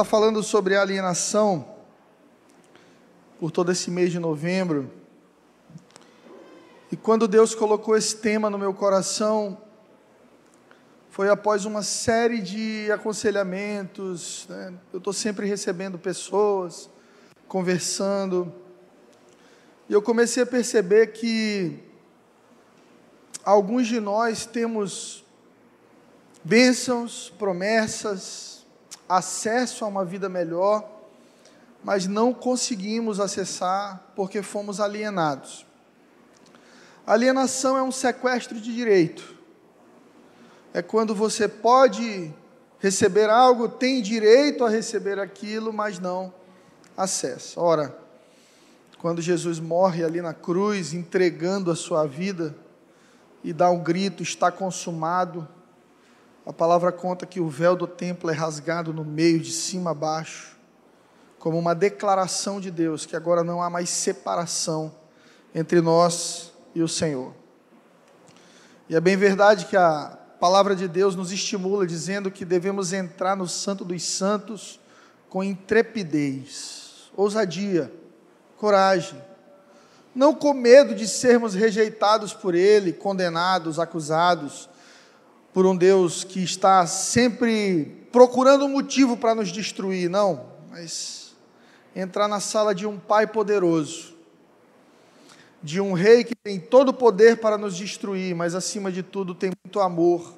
estar falando sobre alienação por todo esse mês de novembro. E quando Deus colocou esse tema no meu coração, foi após uma série de aconselhamentos. Né? Eu estou sempre recebendo pessoas, conversando. E eu comecei a perceber que alguns de nós temos bênçãos, promessas, acesso a uma vida melhor, mas não conseguimos acessar porque fomos alienados. Alienação é um sequestro de direito. É quando você pode receber algo, tem direito a receber aquilo, mas não acessa. Ora, quando Jesus morre ali na cruz, entregando a sua vida e dá um grito: está consumado. A palavra conta que o véu do templo é rasgado no meio, de cima a baixo, como uma declaração de Deus que agora não há mais separação entre nós e o Senhor. E é bem verdade que a palavra de Deus nos estimula dizendo que devemos entrar no Santo dos Santos com intrepidez, ousadia, coragem, não com medo de sermos rejeitados por Ele, condenados, acusados por um Deus que está sempre procurando um motivo para nos destruir, não, mas entrar na sala de um Pai poderoso de um rei que tem todo o poder para nos destruir, mas acima de tudo tem muito amor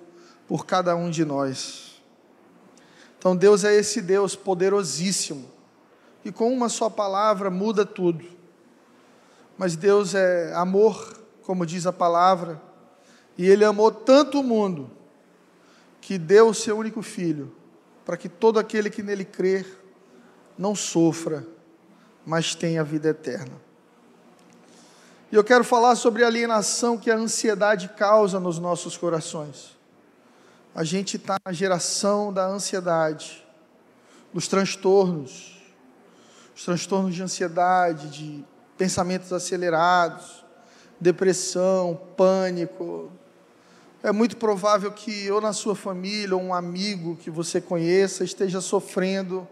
por cada um de nós. Então Deus é esse Deus poderosíssimo, e com uma só palavra muda tudo. Mas Deus é amor, como diz a palavra, e Ele amou tanto o mundo, que deu o seu único filho, para que todo aquele que nele crer não sofra, mas tenha vida eterna. E eu quero falar sobre a alienação que a ansiedade causa nos nossos corações. A gente está na geração da ansiedade, dos transtornos, os transtornos de ansiedade, de pensamentos acelerados, depressão, pânico. É muito provável que ou na sua família ou um amigo que você conheça esteja sofrendo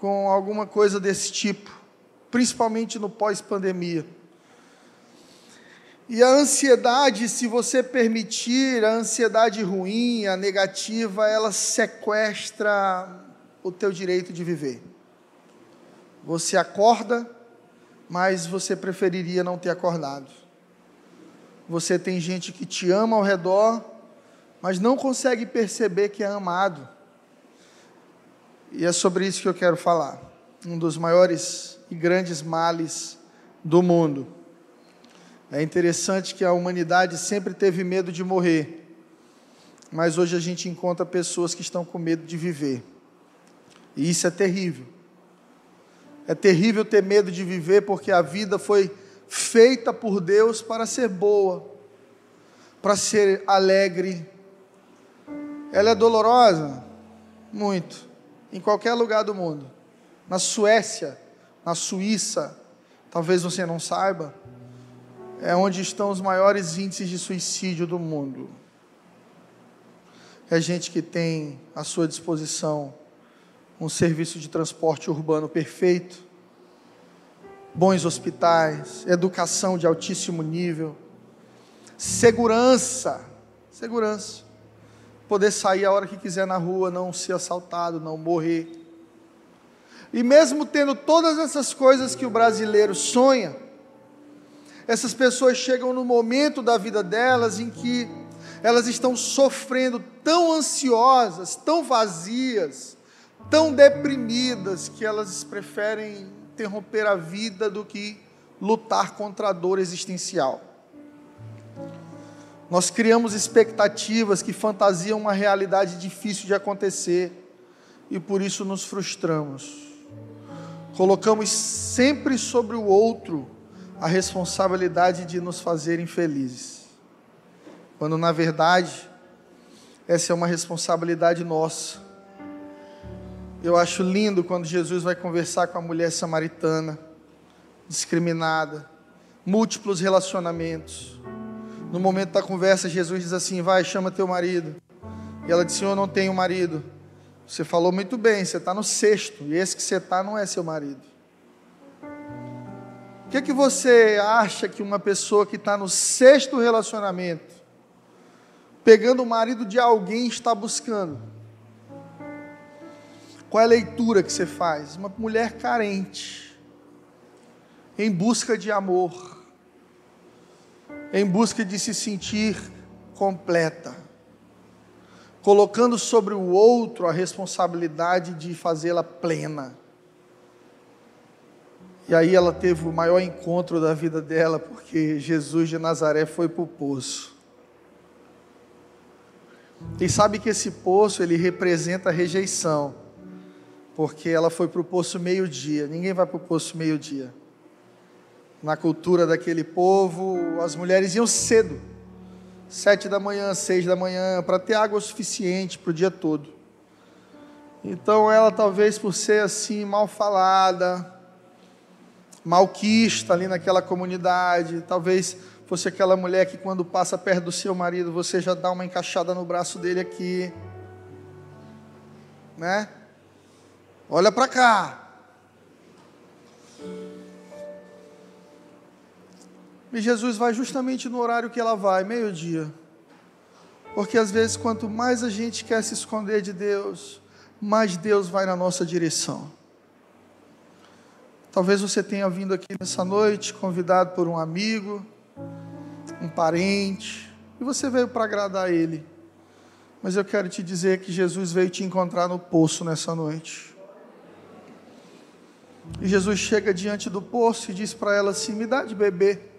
com alguma coisa desse tipo, principalmente no pós-pandemia. E a ansiedade, se você permitir, a ansiedade ruim, a negativa, ela sequestra o teu direito de viver. Você acorda, mas você preferiria não ter acordado. Você tem gente que te ama ao redor, mas não consegue perceber que é amado. E é sobre isso que eu quero falar. Um dos maiores e grandes males do mundo. É interessante que a humanidade sempre teve medo de morrer, mas hoje a gente encontra pessoas que estão com medo de viver. E isso é terrível. É terrível ter medo de viver porque a vida foi feita por Deus para ser boa, para ser alegre. Ela é dolorosa? Muito. Em qualquer lugar do mundo. Na Suécia, na Suíça, talvez você não saiba, é onde estão os maiores índices de suicídio do mundo. É gente que tem à sua disposição um serviço de transporte urbano perfeito, bons hospitais, educação de altíssimo nível, segurança, segurança, poder sair a hora que quiser na rua, não ser assaltado, não morrer. E mesmo tendo todas essas coisas que o brasileiro sonha, essas pessoas chegam no momento da vida delas em que elas estão sofrendo tão ansiosas, tão vazias, tão deprimidas, que elas preferem interromper a vida do que lutar contra a dor existencial. Nós criamos expectativas que fantasiam uma realidade difícil de acontecer e por isso nos frustramos. Colocamos sempre sobre o outro a responsabilidade de nos fazerem felizes, quando na verdade essa é uma responsabilidade nossa. Eu acho lindo quando Jesus vai conversar com a mulher samaritana, discriminada, múltiplos relacionamentos. No momento da conversa, Jesus diz assim: Vai, chama teu marido. E ela diz: Senhor, não tenho marido. Você falou muito bem, você está no sexto, e esse que você está não é seu marido. O que, que você acha que uma pessoa que está no sexto relacionamento, pegando o marido de alguém, está buscando? Qual é a leitura que você faz? Uma mulher carente, em busca de amor, em busca de se sentir completa, colocando sobre o outro a responsabilidade de fazê-la plena. E aí ela teve o maior encontro da vida dela, porque Jesus de Nazaré foi para o poço. E sabe que esse poço ele representa a rejeição porque ela foi para o poço meio-dia. Ninguém vai para o poço meio-dia. Na cultura daquele povo, as mulheres iam cedo, sete da manhã, seis da manhã, para ter água suficiente para o dia todo. Então ela, talvez por ser assim, mal falada, malquista ali naquela comunidade, talvez fosse aquela mulher que quando passa perto do seu marido, você já dá uma encaixada no braço dele aqui, né? Olha para cá. E Jesus vai justamente no horário que ela vai, meio-dia. Porque às vezes, quanto mais a gente quer se esconder de Deus, mais Deus vai na nossa direção. Talvez você tenha vindo aqui nessa noite, convidado por um amigo, um parente, e você veio para agradar Ele. Mas eu quero te dizer que Jesus veio te encontrar no poço nessa noite. E Jesus chega diante do poço e diz para ela assim: Me dá de beber.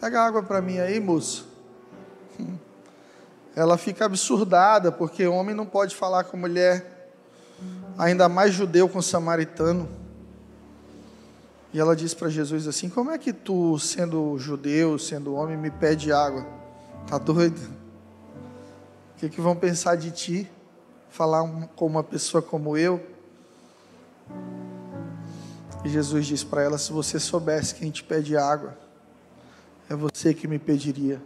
Pega água para mim aí, moça. Ela fica absurdada, porque homem não pode falar com mulher, ainda mais judeu com samaritano. E ela diz para Jesus assim: Como é que tu, sendo judeu, sendo homem, me pede água? Tá doido? O que, que vão pensar de ti? Falar com uma pessoa como eu? E Jesus diz para ela: Se você soubesse quem te pede água, é você que me pediria,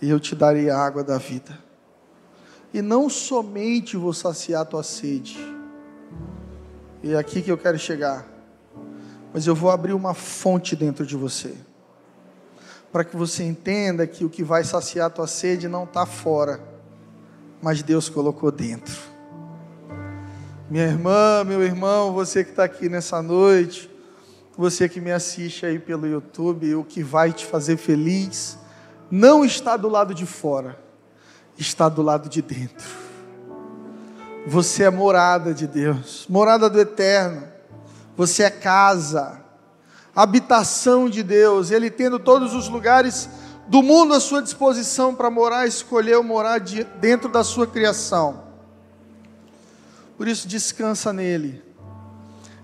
e eu te daria a água da vida. E não somente vou saciar tua sede, e é aqui que eu quero chegar, mas eu vou abrir uma fonte dentro de você, para que você entenda que o que vai saciar tua sede não está fora, mas Deus colocou dentro. Minha irmã, meu irmão, você que está aqui nessa noite, você que me assiste aí pelo YouTube, o que vai te fazer feliz, não está do lado de fora, está do lado de dentro. Você é morada de Deus, morada do Eterno, você é casa, habitação de Deus, Ele tendo todos os lugares do mundo à sua disposição para morar, escolheu morar dentro da sua criação. Por isso, descansa nele.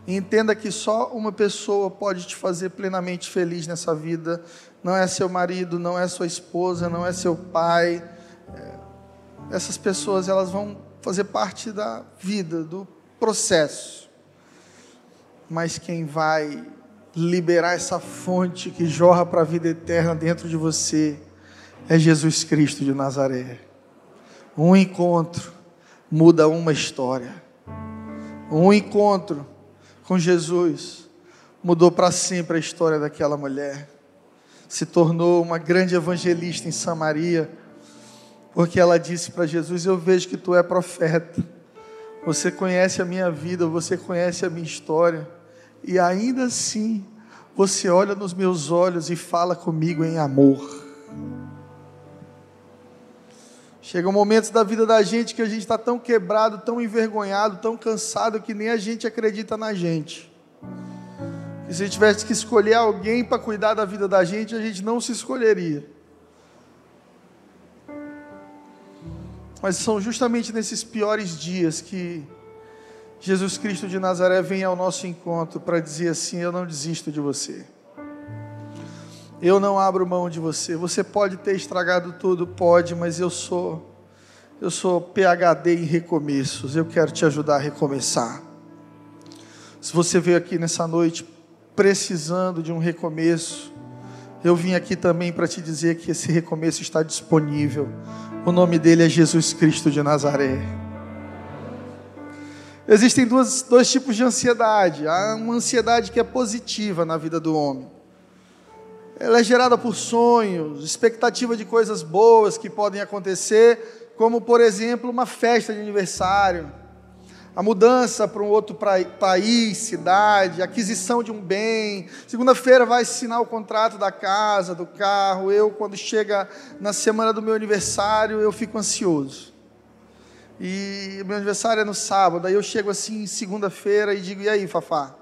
E entenda que só uma pessoa pode te fazer plenamente feliz nessa vida. Não é seu marido, não é sua esposa, não é seu pai. É, essas pessoas elas vão fazer parte da vida, do processo. Mas quem vai liberar essa fonte que jorra para a vida eterna dentro de você é Jesus Cristo de Nazaré. Um encontro muda uma história. Um encontro com Jesus mudou para sempre a história daquela mulher. Se tornou uma grande evangelista em Samaria, porque ela disse para Jesus: Eu vejo que tu é profeta, você conhece a minha vida, você conhece a minha história, e ainda assim você olha nos meus olhos e fala comigo em amor. Chega um momento da vida da gente que a gente está tão quebrado, tão envergonhado, tão cansado que nem a gente acredita na gente. E se tivesse que escolher alguém para cuidar da vida da gente, a gente não se escolheria. Mas são justamente nesses piores dias que Jesus Cristo de Nazaré vem ao nosso encontro para dizer assim: Eu não desisto de você. Eu não abro mão de você. Você pode ter estragado tudo, pode, mas eu sou eu sou PhD em recomeços. Eu quero te ajudar a recomeçar. Se você veio aqui nessa noite precisando de um recomeço, eu vim aqui também para te dizer que esse recomeço está disponível. O nome dele é Jesus Cristo de Nazaré. Existem duas, dois tipos de ansiedade. Há uma ansiedade que é positiva na vida do homem. Ela é gerada por sonhos, expectativa de coisas boas que podem acontecer, como, por exemplo, uma festa de aniversário, a mudança para um outro país, cidade, aquisição de um bem. Segunda-feira vai assinar o contrato da casa, do carro. Eu, quando chega na semana do meu aniversário, eu fico ansioso. E meu aniversário é no sábado, aí eu chego assim segunda-feira e digo: "E aí, Fafá?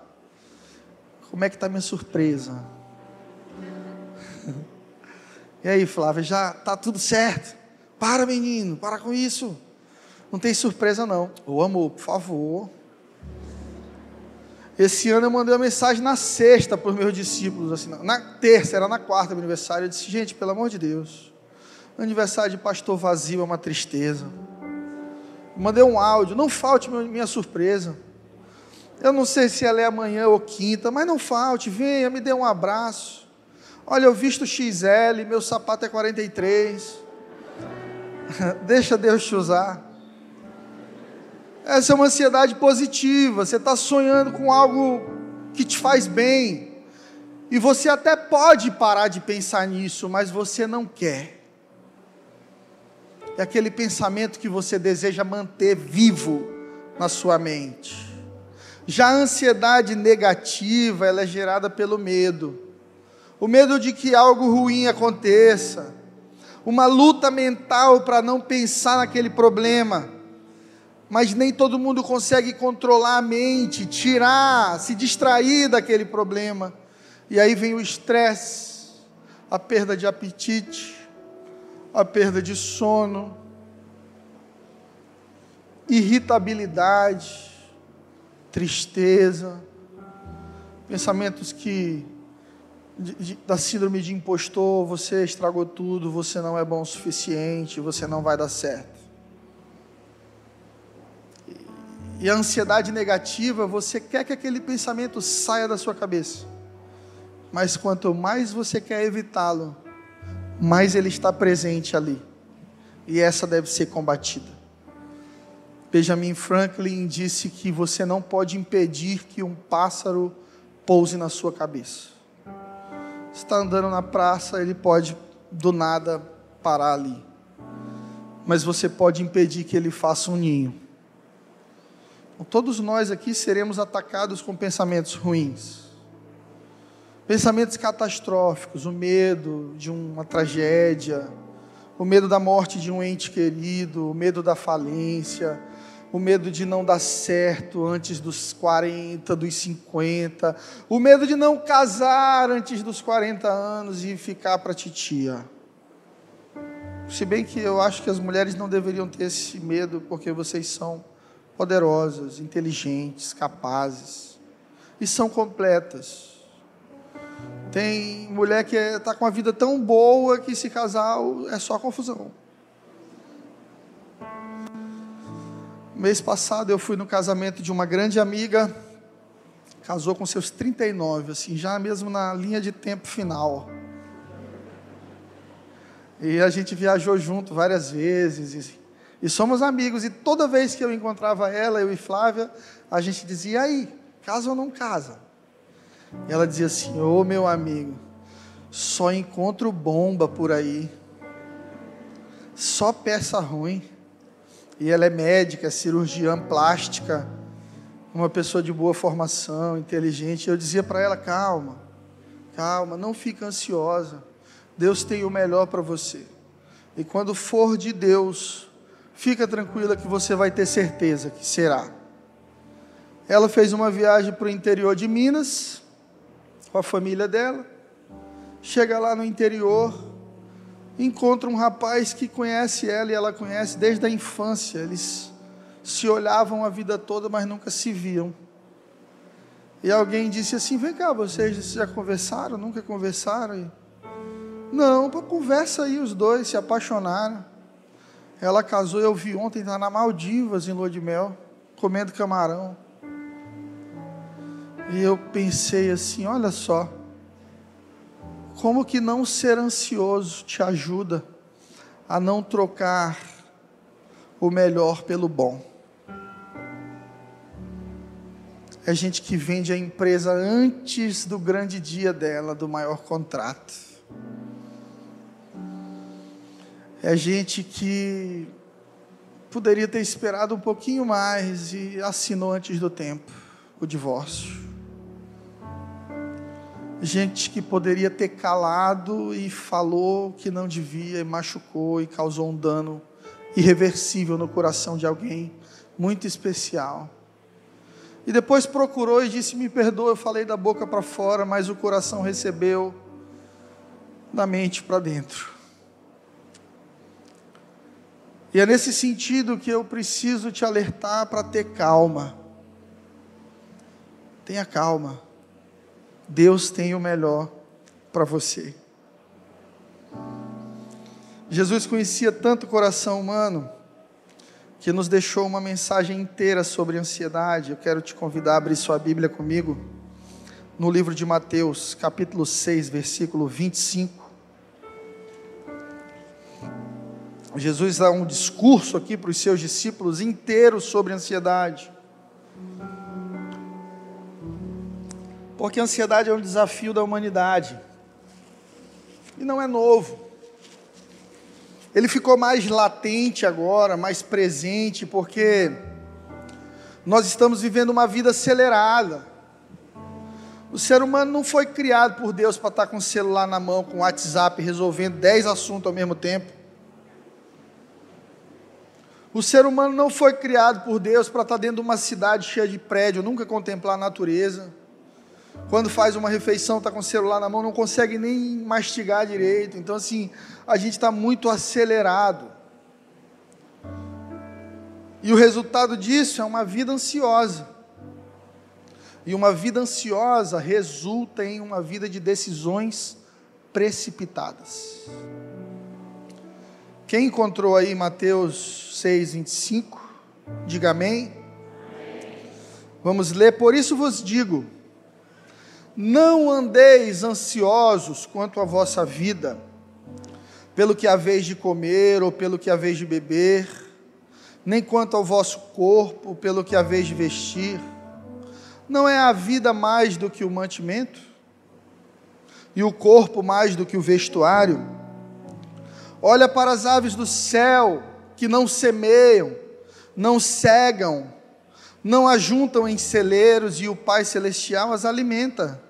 Como é que tá minha surpresa?" E aí, Flávia, já tá tudo certo? Para, menino, para com isso. Não tem surpresa não. Ô amor, por favor. Esse ano eu mandei uma mensagem na sexta para os meus discípulos, assim, na terça, era na quarta meu aniversário. Eu disse, gente, pelo amor de Deus, aniversário de pastor vazio é uma tristeza mandei um áudio, não falte minha surpresa. Eu não sei se ela é amanhã ou quinta, mas não falte, venha, me dê um abraço. Olha, eu visto XL, meu sapato é 43. Deixa Deus te usar. Essa é uma ansiedade positiva. Você está sonhando com algo que te faz bem. E você até pode parar de pensar nisso, mas você não quer é aquele pensamento que você deseja manter vivo na sua mente. Já a ansiedade negativa, ela é gerada pelo medo. O medo de que algo ruim aconteça. Uma luta mental para não pensar naquele problema. Mas nem todo mundo consegue controlar a mente, tirar, se distrair daquele problema. E aí vem o estresse, a perda de apetite, a perda de sono, irritabilidade, tristeza, pensamentos que de, de, da síndrome de impostor, você estragou tudo, você não é bom o suficiente, você não vai dar certo. E a ansiedade negativa, você quer que aquele pensamento saia da sua cabeça. Mas quanto mais você quer evitá-lo, mais ele está presente ali. E essa deve ser combatida. Benjamin Franklin disse que você não pode impedir que um pássaro pouse na sua cabeça. Está andando na praça, ele pode do nada parar ali. Mas você pode impedir que ele faça um ninho. Todos nós aqui seremos atacados com pensamentos ruins. Pensamentos catastróficos, o medo de uma tragédia, o medo da morte de um ente querido, o medo da falência, o medo de não dar certo antes dos 40, dos 50, o medo de não casar antes dos 40 anos e ficar para titia. Se bem que eu acho que as mulheres não deveriam ter esse medo, porque vocês são poderosas, inteligentes, capazes e são completas. Tem mulher que está com uma vida tão boa que se casar é só confusão. Mês passado eu fui no casamento de uma grande amiga, casou com seus 39, assim, já mesmo na linha de tempo final. E a gente viajou junto várias vezes, e, e somos amigos, e toda vez que eu encontrava ela, eu e Flávia, a gente dizia, e aí, casa ou não casa? E ela dizia assim: Ô oh, meu amigo, só encontro bomba por aí, só peça ruim. E ela é médica, cirurgiã plástica, uma pessoa de boa formação, inteligente. Eu dizia para ela: calma, calma, não fica ansiosa. Deus tem o melhor para você. E quando for de Deus, fica tranquila que você vai ter certeza que será. Ela fez uma viagem para o interior de Minas, com a família dela. Chega lá no interior, encontra um rapaz que conhece ela e ela conhece desde a infância. Eles se olhavam a vida toda, mas nunca se viam. E alguém disse assim: Vem cá, vocês já conversaram? Nunca conversaram? E, Não, conversa aí, os dois se apaixonaram. Ela casou, eu vi ontem, está na Maldivas, em lua de mel, comendo camarão. E eu pensei assim: olha só, como que não ser ansioso te ajuda a não trocar o melhor pelo bom. É gente que vende a empresa antes do grande dia dela, do maior contrato. É gente que poderia ter esperado um pouquinho mais e assinou antes do tempo o divórcio. Gente que poderia ter calado e falou que não devia, e machucou e causou um dano irreversível no coração de alguém muito especial. E depois procurou e disse: Me perdoa, eu falei da boca para fora, mas o coração recebeu da mente para dentro. E é nesse sentido que eu preciso te alertar para ter calma. Tenha calma. Deus tem o melhor para você. Jesus conhecia tanto o coração humano que nos deixou uma mensagem inteira sobre ansiedade. Eu quero te convidar a abrir sua Bíblia comigo no livro de Mateus, capítulo 6, versículo 25. Jesus dá um discurso aqui para os seus discípulos inteiro sobre ansiedade. Porque a ansiedade é um desafio da humanidade. E não é novo. Ele ficou mais latente agora, mais presente, porque nós estamos vivendo uma vida acelerada. O ser humano não foi criado por Deus para estar com o celular na mão, com o WhatsApp, resolvendo dez assuntos ao mesmo tempo. O ser humano não foi criado por Deus para estar dentro de uma cidade cheia de prédio, nunca contemplar a natureza. Quando faz uma refeição, está com o celular na mão, não consegue nem mastigar direito. Então, assim, a gente está muito acelerado. E o resultado disso é uma vida ansiosa. E uma vida ansiosa resulta em uma vida de decisões precipitadas. Quem encontrou aí Mateus 6, 25? Diga amém. Vamos ler. Por isso vos digo: não andeis ansiosos quanto à vossa vida, pelo que haveis de comer ou pelo que haveis de beber, nem quanto ao vosso corpo, pelo que haveis de vestir. Não é a vida mais do que o mantimento? E o corpo mais do que o vestuário? Olha para as aves do céu, que não semeiam, não cegam, não ajuntam em celeiros, e o Pai Celestial as alimenta.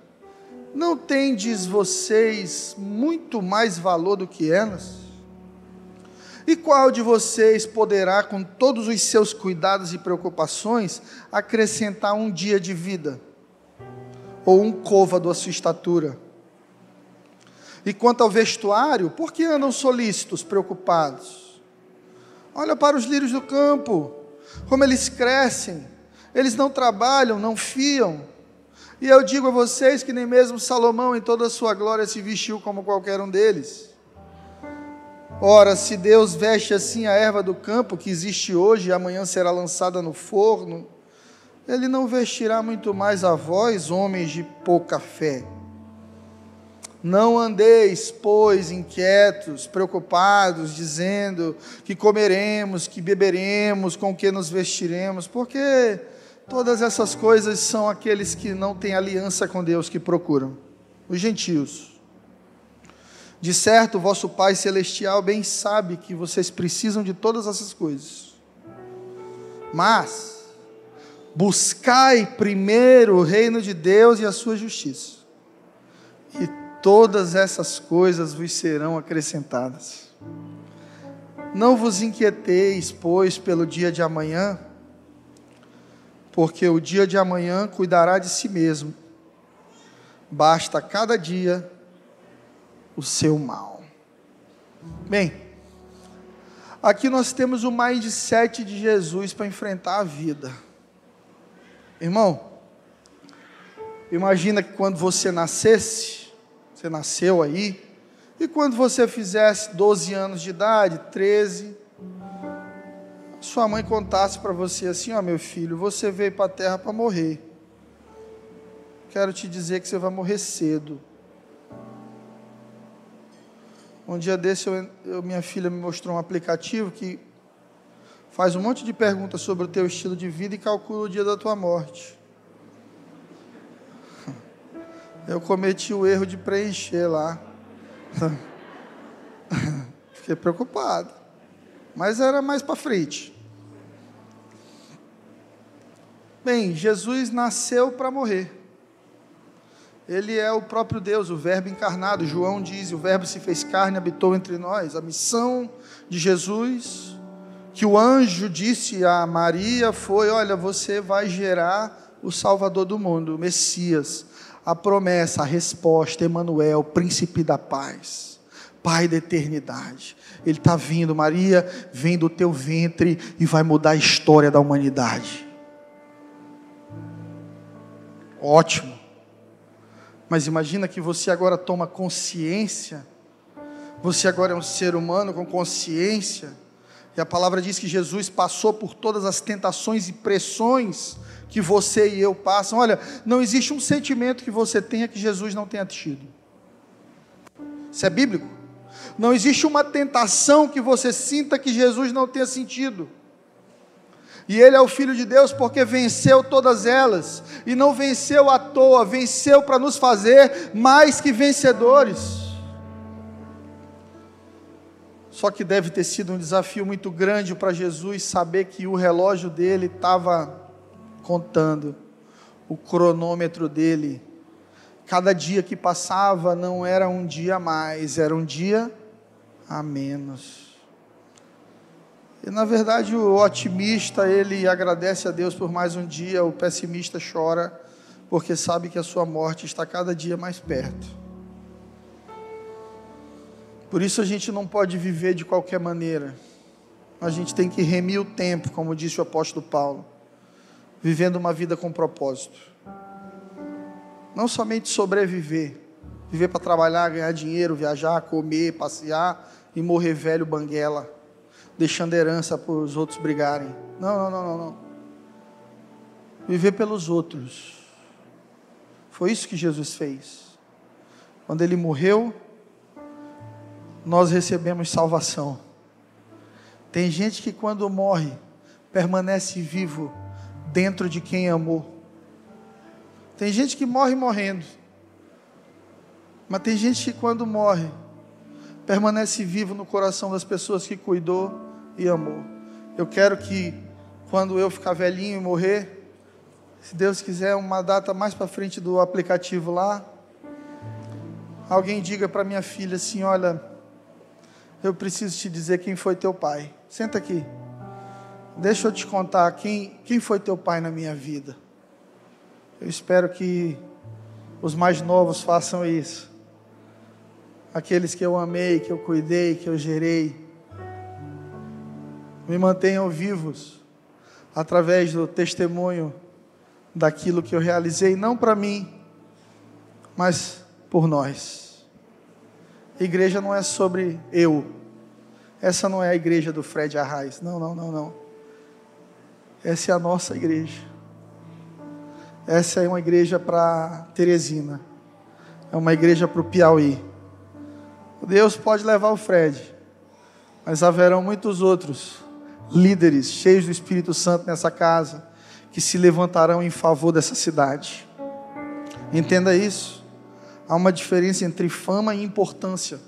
Não tendes vocês muito mais valor do que elas? E qual de vocês poderá, com todos os seus cuidados e preocupações, acrescentar um dia de vida? Ou um côvado à sua estatura? E quanto ao vestuário, por que andam solícitos, preocupados? Olha para os lírios do campo, como eles crescem, eles não trabalham, não fiam. E eu digo a vocês que nem mesmo Salomão, em toda a sua glória, se vestiu como qualquer um deles. Ora, se Deus veste assim a erva do campo, que existe hoje e amanhã será lançada no forno, Ele não vestirá muito mais a vós, homens de pouca fé. Não andeis, pois, inquietos, preocupados, dizendo que comeremos, que beberemos, com que nos vestiremos, porque todas essas coisas são aqueles que não têm aliança com Deus que procuram, os gentios. De certo, vosso Pai Celestial bem sabe que vocês precisam de todas essas coisas. Mas, buscai primeiro o reino de Deus e a sua justiça, e todas essas coisas vos serão acrescentadas. Não vos inquieteis, pois, pelo dia de amanhã, porque o dia de amanhã cuidará de si mesmo. Basta cada dia o seu mal. Bem, aqui nós temos o mindset de Jesus para enfrentar a vida. Irmão, imagina que quando você nascesse, você nasceu aí. E quando você fizesse 12 anos de idade, 13, sua mãe contasse para você assim: Ó, oh, meu filho, você veio para a terra para morrer. Quero te dizer que você vai morrer cedo. Um dia desse, eu, eu, minha filha me mostrou um aplicativo que faz um monte de perguntas sobre o teu estilo de vida e calcula o dia da tua morte. Eu cometi o erro de preencher lá. Fiquei preocupado. Mas era mais para frente. Bem, Jesus nasceu para morrer. Ele é o próprio Deus, o Verbo encarnado. João diz: o Verbo se fez carne, habitou entre nós. A missão de Jesus, que o anjo disse a Maria, foi: Olha, você vai gerar o Salvador do mundo, o Messias. A promessa, a resposta, Emanuel, príncipe da paz, Pai da eternidade. Ele está vindo, Maria, vem do teu ventre e vai mudar a história da humanidade. Ótimo. Mas imagina que você agora toma consciência, você agora é um ser humano com consciência, e a palavra diz que Jesus passou por todas as tentações e pressões que você e eu passam. Olha, não existe um sentimento que você tenha que Jesus não tenha tido. Isso é bíblico. Não existe uma tentação que você sinta que Jesus não tenha sentido. E ele é o Filho de Deus porque venceu todas elas. E não venceu à toa, venceu para nos fazer mais que vencedores. Só que deve ter sido um desafio muito grande para Jesus saber que o relógio dele estava contando, o cronômetro dele. Cada dia que passava não era um dia a mais, era um dia a menos. E na verdade o otimista, ele agradece a Deus por mais um dia, o pessimista chora porque sabe que a sua morte está cada dia mais perto. Por isso a gente não pode viver de qualquer maneira. A gente tem que remir o tempo, como disse o apóstolo Paulo, vivendo uma vida com propósito. Não somente sobreviver, viver para trabalhar, ganhar dinheiro, viajar, comer, passear e morrer velho banguela deixando herança para os outros brigarem. Não, não, não, não, não. Viver pelos outros. Foi isso que Jesus fez. Quando ele morreu, nós recebemos salvação. Tem gente que quando morre, permanece vivo dentro de quem amou. Tem gente que morre morrendo. Mas tem gente que quando morre, permanece vivo no coração das pessoas que cuidou e amou. Eu quero que quando eu ficar velhinho e morrer, se Deus quiser uma data mais para frente do aplicativo lá, alguém diga para minha filha assim, olha, eu preciso te dizer quem foi teu pai. Senta aqui. Deixa eu te contar quem, quem foi teu pai na minha vida. Eu espero que os mais novos façam isso aqueles que eu amei, que eu cuidei, que eu gerei. Me mantenham vivos através do testemunho daquilo que eu realizei, não para mim, mas por nós. igreja não é sobre eu. Essa não é a igreja do Fred Arraes. Não, não, não, não. Essa é a nossa igreja. Essa é uma igreja para Teresina. É uma igreja para o Piauí. Deus pode levar o Fred, mas haverão muitos outros líderes cheios do Espírito Santo nessa casa que se levantarão em favor dessa cidade. Entenda isso. Há uma diferença entre fama e importância.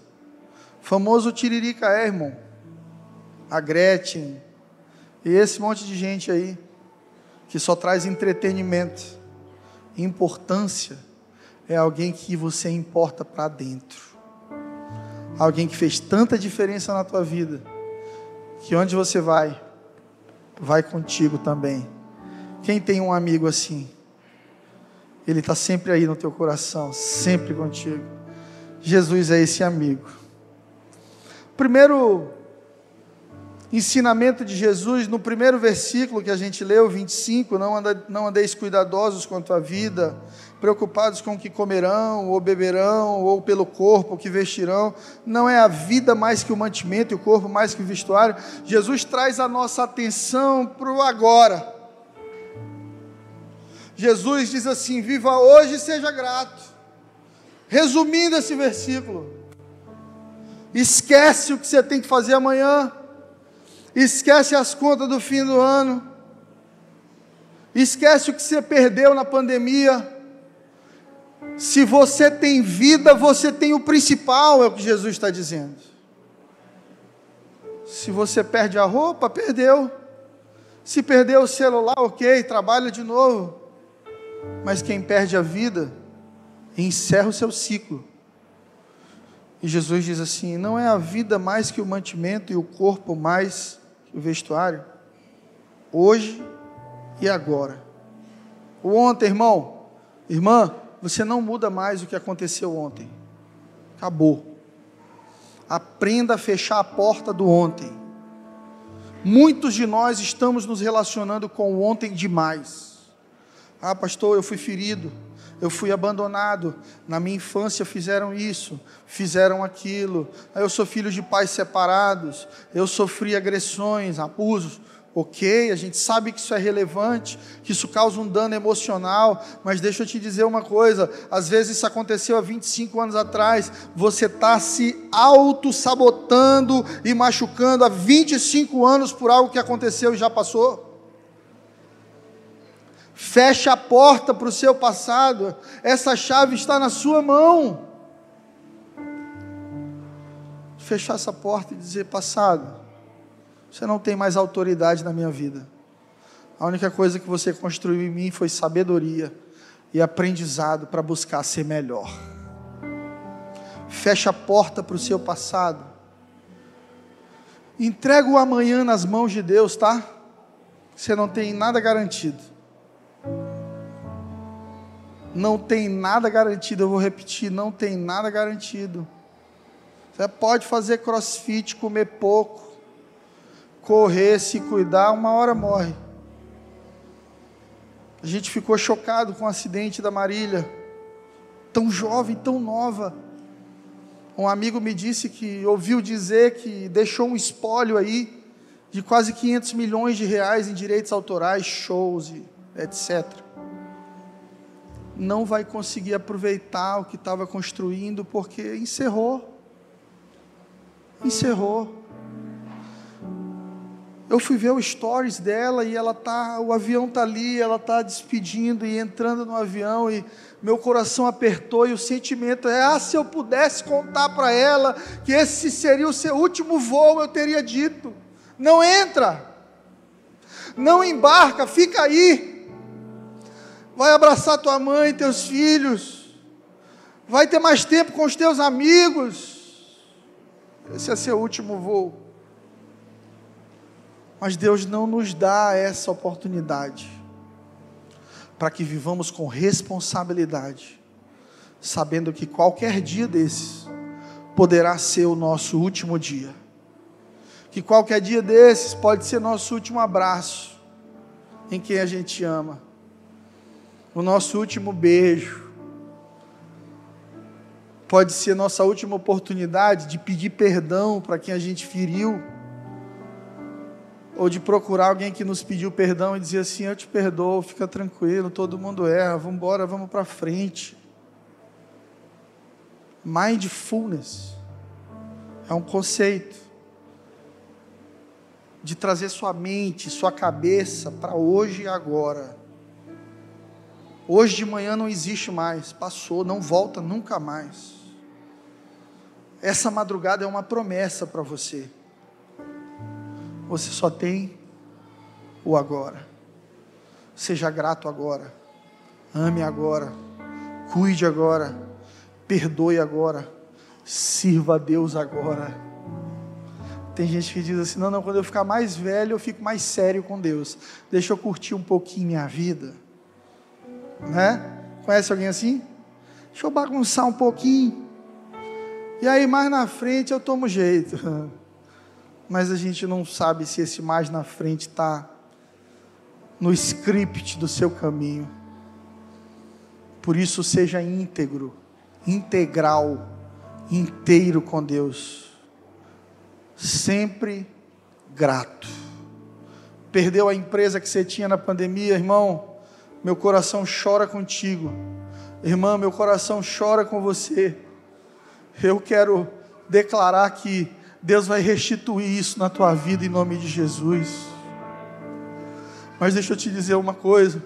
famoso Tiririca é, irmão. A Gretchen. E esse monte de gente aí que só traz entretenimento. Importância é alguém que você importa para dentro alguém que fez tanta diferença na tua vida, que onde você vai, vai contigo também. Quem tem um amigo assim? Ele está sempre aí no teu coração, sempre contigo. Jesus é esse amigo. Primeiro ensinamento de Jesus, no primeiro versículo que a gente leu, 25, não, não andeis cuidadosos quanto à vida, preocupados com o que comerão, ou beberão, ou pelo corpo, que vestirão. Não é a vida mais que o mantimento e o corpo mais que o vestuário. Jesus traz a nossa atenção para o agora. Jesus diz assim: viva hoje e seja grato. Resumindo esse versículo, esquece o que você tem que fazer amanhã, esquece as contas do fim do ano, esquece o que você perdeu na pandemia, Se você tem vida, você tem o principal, é o que Jesus está dizendo. Se você perde a roupa, perdeu. Se perdeu o celular, ok, trabalha de novo. Mas quem perde a vida, encerra o seu ciclo. E Jesus diz assim: não é a vida mais que o mantimento e o corpo mais que o vestuário? Hoje e agora. O ontem, irmão, irmã, você não muda mais o que aconteceu ontem. Acabou. Aprenda a fechar a porta do ontem. Muitos de nós estamos nos relacionando com o ontem demais. Ah, pastor, eu fui ferido eu fui abandonado. Na minha infância fizeram isso, fizeram aquilo. Eu sou filho de pais separados. Eu sofri agressões, abusos. Ok, a gente sabe que isso é relevante, que isso causa um dano emocional, mas deixa eu te dizer uma coisa: às vezes isso aconteceu há 25 anos atrás, você está se auto-sabotando e machucando há 25 anos por algo que aconteceu e já passou. Feche a porta para o seu passado. Essa chave está na sua mão. Fechar essa porta e dizer: passado, você não tem mais autoridade na minha vida. A única coisa que você construiu em mim foi sabedoria e aprendizado para buscar ser melhor. Feche a porta para o seu passado. Entrega o amanhã nas mãos de Deus, tá? Você não tem nada garantido não tem nada garantido. Eu vou repetir: não tem nada garantido. Você pode fazer crossfit, comer pouco, correr, se cuidar, uma hora morre. A gente ficou chocado com o acidente da Marília, tão jovem, tão nova. Um amigo me disse que ouviu dizer que deixou um espólio aí de quase 500 milhões de reais em direitos autorais, shows e etc não vai conseguir aproveitar o que estava construindo porque encerrou. Encerrou. Eu fui ver o stories dela e ela tá, o avião tá ali, ela tá despedindo e entrando no avião e meu coração apertou e o sentimento é: ah, se eu pudesse contar para ela que esse seria o seu último voo, eu teria dito. Não entra. Não embarca, fica aí vai abraçar tua mãe, teus filhos, vai ter mais tempo com os teus amigos. Esse é seu último voo. Mas Deus não nos dá essa oportunidade para que vivamos com responsabilidade, sabendo que qualquer dia desses poderá ser o nosso último dia. Que qualquer dia desses pode ser nosso último abraço em quem a gente ama o nosso último beijo. Pode ser nossa última oportunidade de pedir perdão para quem a gente feriu. Ou de procurar alguém que nos pediu perdão e dizer assim: Eu te perdoo, fica tranquilo, todo mundo erra, vamos embora, vamos para frente. Mindfulness é um conceito de trazer sua mente, sua cabeça para hoje e agora. Hoje de manhã não existe mais, passou, não volta nunca mais. Essa madrugada é uma promessa para você. Você só tem o agora. Seja grato agora. Ame agora. Cuide agora. Perdoe agora. Sirva a Deus agora. Tem gente que diz assim: não, não, quando eu ficar mais velho, eu fico mais sério com Deus. Deixa eu curtir um pouquinho minha vida né? Conhece alguém assim? Deixa eu bagunçar um pouquinho. E aí mais na frente eu tomo jeito. Mas a gente não sabe se esse mais na frente está no script do seu caminho. Por isso seja íntegro, integral, inteiro com Deus. Sempre grato. Perdeu a empresa que você tinha na pandemia, irmão? meu coração chora contigo. Irmã, meu coração chora com você. Eu quero declarar que Deus vai restituir isso na tua vida em nome de Jesus. Mas deixa eu te dizer uma coisa: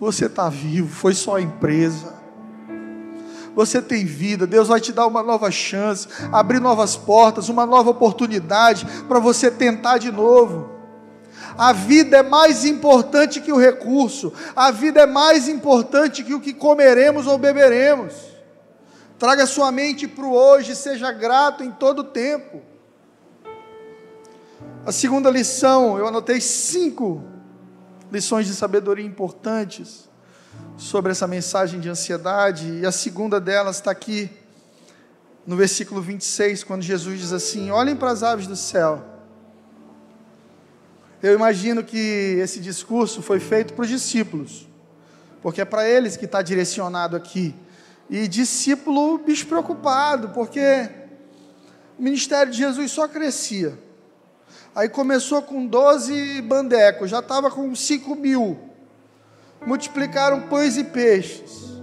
você está vivo, foi só a empresa. você tem vida, Deus vai te dar uma nova chance, abrir novas portas, uma nova oportunidade para você tentar de novo. A vida é mais importante que o recurso, a vida é mais importante que o que comeremos ou beberemos. Traga sua mente para o hoje, seja grato em todo o tempo. A segunda lição, eu anotei cinco lições de sabedoria importantes sobre essa mensagem de ansiedade, e a segunda delas está aqui no versículo 26, quando Jesus diz assim: Olhem para as aves do céu. Eu imagino que esse discurso foi feito para os discípulos, porque é para eles que está direcionado aqui. E discípulo, bicho preocupado, porque o ministério de Jesus só crescia. Aí começou com 12 bandecos, já estava com 5 mil. Multiplicaram pães e peixes.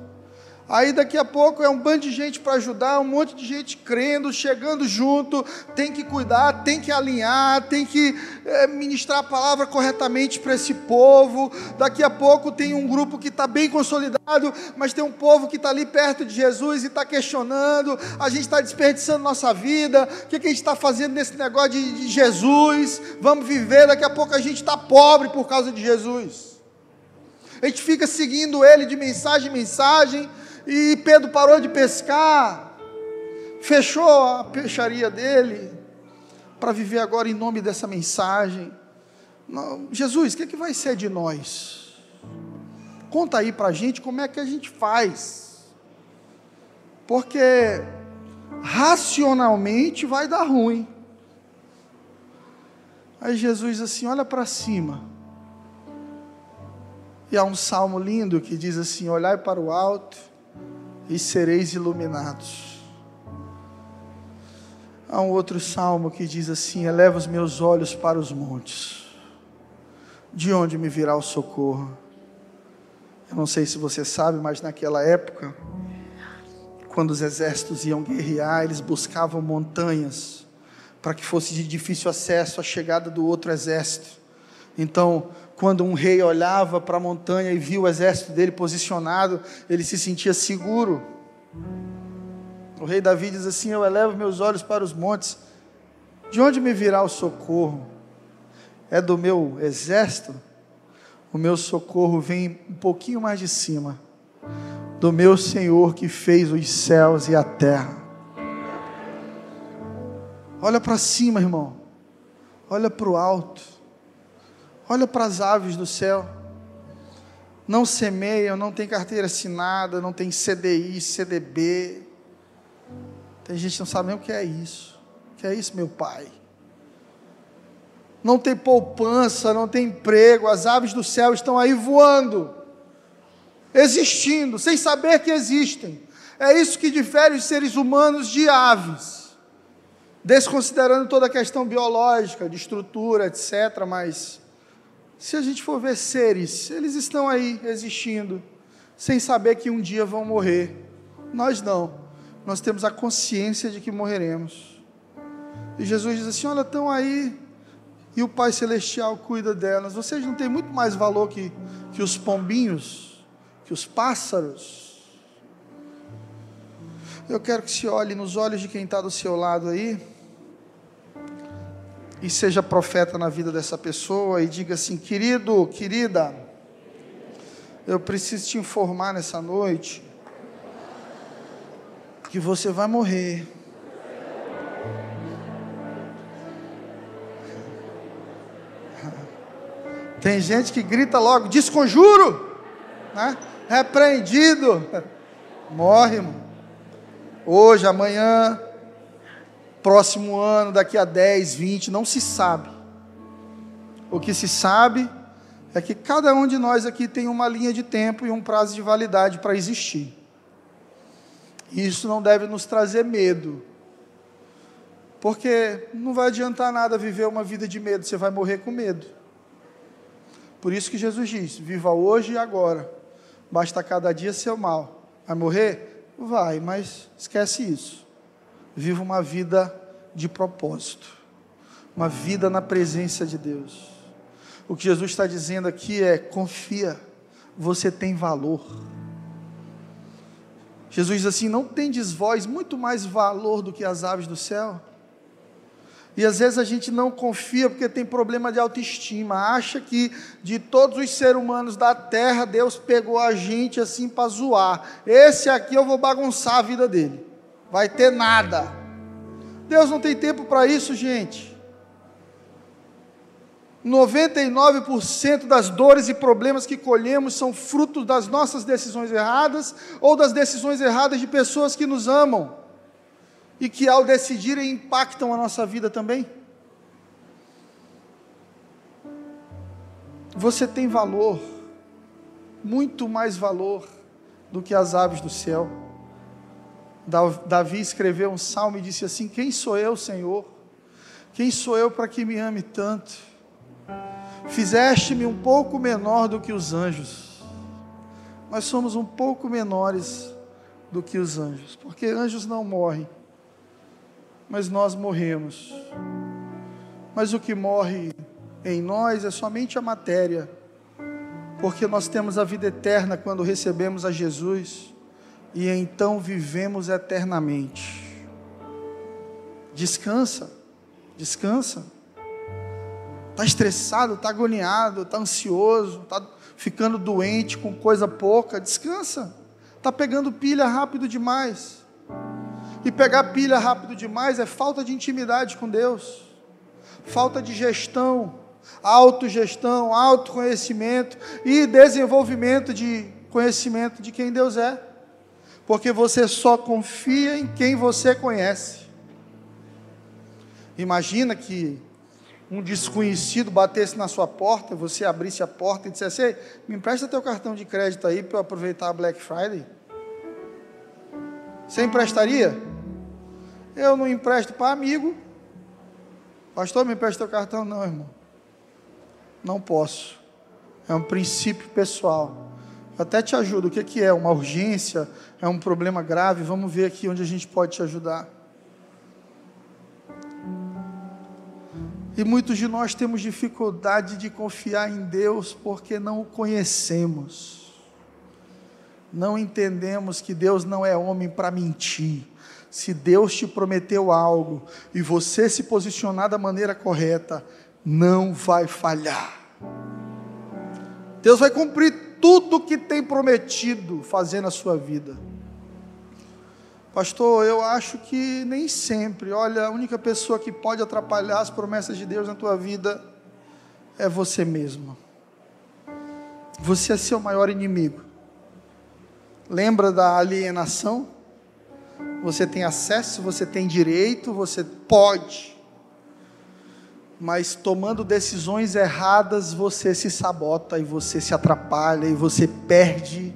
Aí daqui a pouco é um bando de gente para ajudar, um monte de gente crendo, chegando junto, tem que cuidar, tem que alinhar, tem que é, ministrar a palavra corretamente para esse povo. Daqui a pouco tem um grupo que está bem consolidado, mas tem um povo que está ali perto de Jesus e está questionando: a gente está desperdiçando nossa vida, o que, que a gente está fazendo nesse negócio de, de Jesus? Vamos viver, daqui a pouco a gente está pobre por causa de Jesus. A gente fica seguindo ele de mensagem em mensagem e Pedro parou de pescar, fechou a peixaria dele, para viver agora em nome dessa mensagem. Não, Jesus, o que, é que vai ser de nós? Conta aí para a gente como é que a gente faz. Porque racionalmente vai dar ruim. Aí Jesus assim: olha para cima. E há um salmo lindo que diz assim: olhai para o alto e sereis iluminados. Há um outro salmo que diz assim: Eleva os meus olhos para os montes, de onde me virá o socorro? Eu não sei se você sabe, mas naquela época, quando os exércitos iam guerrear, eles buscavam montanhas para que fosse de difícil acesso a chegada do outro exército. Então, quando um rei olhava para a montanha e via o exército dele posicionado, ele se sentia seguro. O rei Davi diz assim: Eu elevo meus olhos para os montes, de onde me virá o socorro? É do meu exército? O meu socorro vem um pouquinho mais de cima, do meu Senhor que fez os céus e a terra. Olha para cima, irmão. Olha para o alto. Olha para as aves do céu. Não semeiam, não tem carteira assinada, não tem CDI, CDB. Tem gente que não sabe nem o que é isso. O que é isso, meu pai? Não tem poupança, não tem emprego, as aves do céu estão aí voando, existindo, sem saber que existem. É isso que difere os seres humanos de aves, desconsiderando toda a questão biológica, de estrutura, etc. Mas se a gente for ver seres, eles estão aí existindo, sem saber que um dia vão morrer. Nós não. Nós temos a consciência de que morreremos. E Jesus diz assim: Olha, estão aí, e o Pai Celestial cuida delas. Vocês não têm muito mais valor que, que os pombinhos, que os pássaros. Eu quero que se olhe nos olhos de quem está do seu lado aí e seja profeta na vida dessa pessoa e diga assim: querido, querida, eu preciso te informar nessa noite que você vai morrer. Tem gente que grita logo, desconjuro, né? repreendido, morre, irmão. Hoje, amanhã, próximo ano, daqui a 10, 20, não se sabe. O que se sabe é que cada um de nós aqui tem uma linha de tempo e um prazo de validade para existir. Isso não deve nos trazer medo. Porque não vai adiantar nada viver uma vida de medo, você vai morrer com medo. Por isso que Jesus diz: viva hoje e agora. Basta cada dia seu mal. Vai morrer? Vai, mas esquece isso viva uma vida de propósito, uma vida na presença de Deus. O que Jesus está dizendo aqui é: confia, você tem valor. Jesus diz assim: Não tendes vós muito mais valor do que as aves do céu? E às vezes a gente não confia porque tem problema de autoestima, acha que de todos os seres humanos da terra, Deus pegou a gente assim para zoar. Esse aqui eu vou bagunçar a vida dele, vai ter nada. Deus não tem tempo para isso, gente. 99% das dores e problemas que colhemos são fruto das nossas decisões erradas ou das decisões erradas de pessoas que nos amam e que, ao decidirem, impactam a nossa vida também. Você tem valor, muito mais valor do que as aves do céu. Davi escreveu um salmo e disse assim: Quem sou eu, Senhor? Quem sou eu para que me ame tanto? Fizeste-me um pouco menor do que os anjos. Nós somos um pouco menores do que os anjos, porque anjos não morrem, mas nós morremos. Mas o que morre em nós é somente a matéria, porque nós temos a vida eterna quando recebemos a Jesus e então vivemos eternamente. Descansa, descansa está estressado, está agoniado, está ansioso, está ficando doente com coisa pouca, descansa. Está pegando pilha rápido demais. E pegar pilha rápido demais é falta de intimidade com Deus, falta de gestão, autogestão, autoconhecimento e desenvolvimento de conhecimento de quem Deus é. Porque você só confia em quem você conhece. Imagina que um desconhecido batesse na sua porta, você abrisse a porta e dissesse: me empresta teu cartão de crédito aí para eu aproveitar a Black Friday? Você emprestaria? Eu não empresto para amigo. Pastor, me empresta teu cartão? Não, irmão. Não posso. É um princípio pessoal. Até te ajudo. O que, que é? Uma urgência? É um problema grave? Vamos ver aqui onde a gente pode te ajudar. E muitos de nós temos dificuldade de confiar em Deus porque não o conhecemos. Não entendemos que Deus não é homem para mentir. Se Deus te prometeu algo e você se posicionar da maneira correta, não vai falhar. Deus vai cumprir tudo que tem prometido fazer na sua vida. Pastor, eu acho que nem sempre. Olha, a única pessoa que pode atrapalhar as promessas de Deus na tua vida é você mesmo. Você é seu maior inimigo. Lembra da alienação? Você tem acesso, você tem direito, você pode. Mas tomando decisões erradas, você se sabota e você se atrapalha e você perde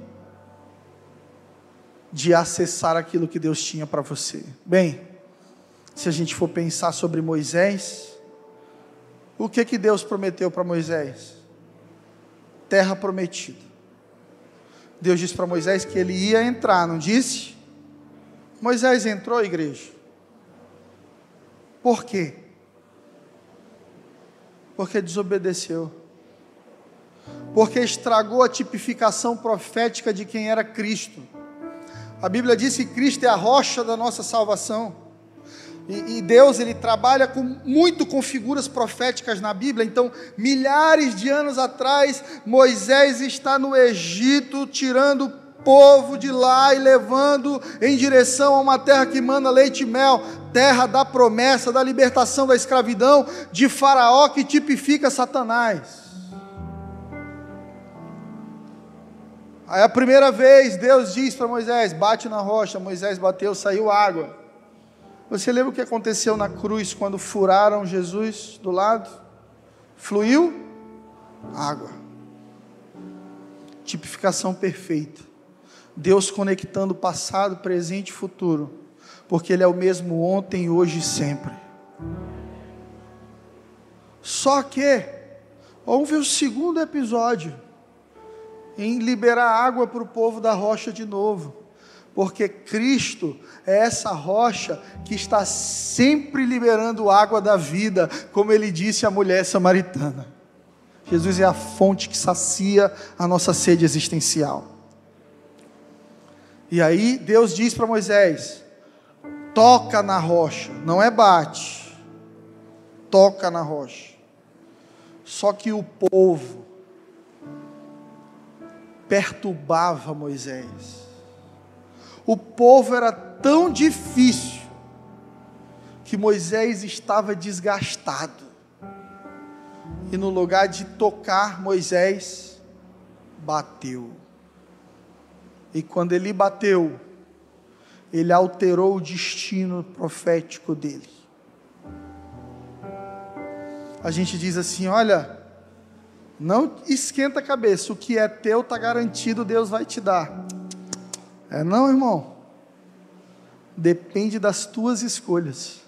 de acessar aquilo que Deus tinha para você. Bem, se a gente for pensar sobre Moisés, o que que Deus prometeu para Moisés? Terra prometida. Deus disse para Moisés que ele ia entrar, não disse? Moisés entrou, igreja. Por quê? Porque desobedeceu. Porque estragou a tipificação profética de quem era Cristo. A Bíblia diz que Cristo é a rocha da nossa salvação. E, Deus ele trabalha com, muito com figuras proféticas na Bíblia. Então, milhares de anos atrás, Moisés está no Egito tirando povo de lá e levando em direção a uma terra que manda leite e mel, terra da promessa, da libertação da escravidão de Faraó que tipifica Satanás. Aí a primeira vez Deus diz para Moisés: bate na rocha. Moisés bateu, saiu água. Você lembra o que aconteceu na cruz quando furaram Jesus do lado? Fluiu água. Tipificação perfeita. Deus conectando passado, presente e futuro. Porque Ele é o mesmo ontem, hoje e sempre. Só que, ver o segundo episódio em liberar água para o povo da rocha de novo, porque Cristo é essa rocha que está sempre liberando água da vida, como ele disse à mulher samaritana. Jesus é a fonte que sacia a nossa sede existencial. E aí Deus diz para Moisés: toca na rocha, não é bate, toca na rocha. Só que o povo perturbava Moisés. O povo era tão difícil que Moisés estava desgastado. E no lugar de tocar, Moisés bateu. E quando ele bateu, ele alterou o destino profético dele. A gente diz assim: olha, não esquenta a cabeça, o que é teu está garantido, Deus vai te dar. É não, irmão. Depende das tuas escolhas.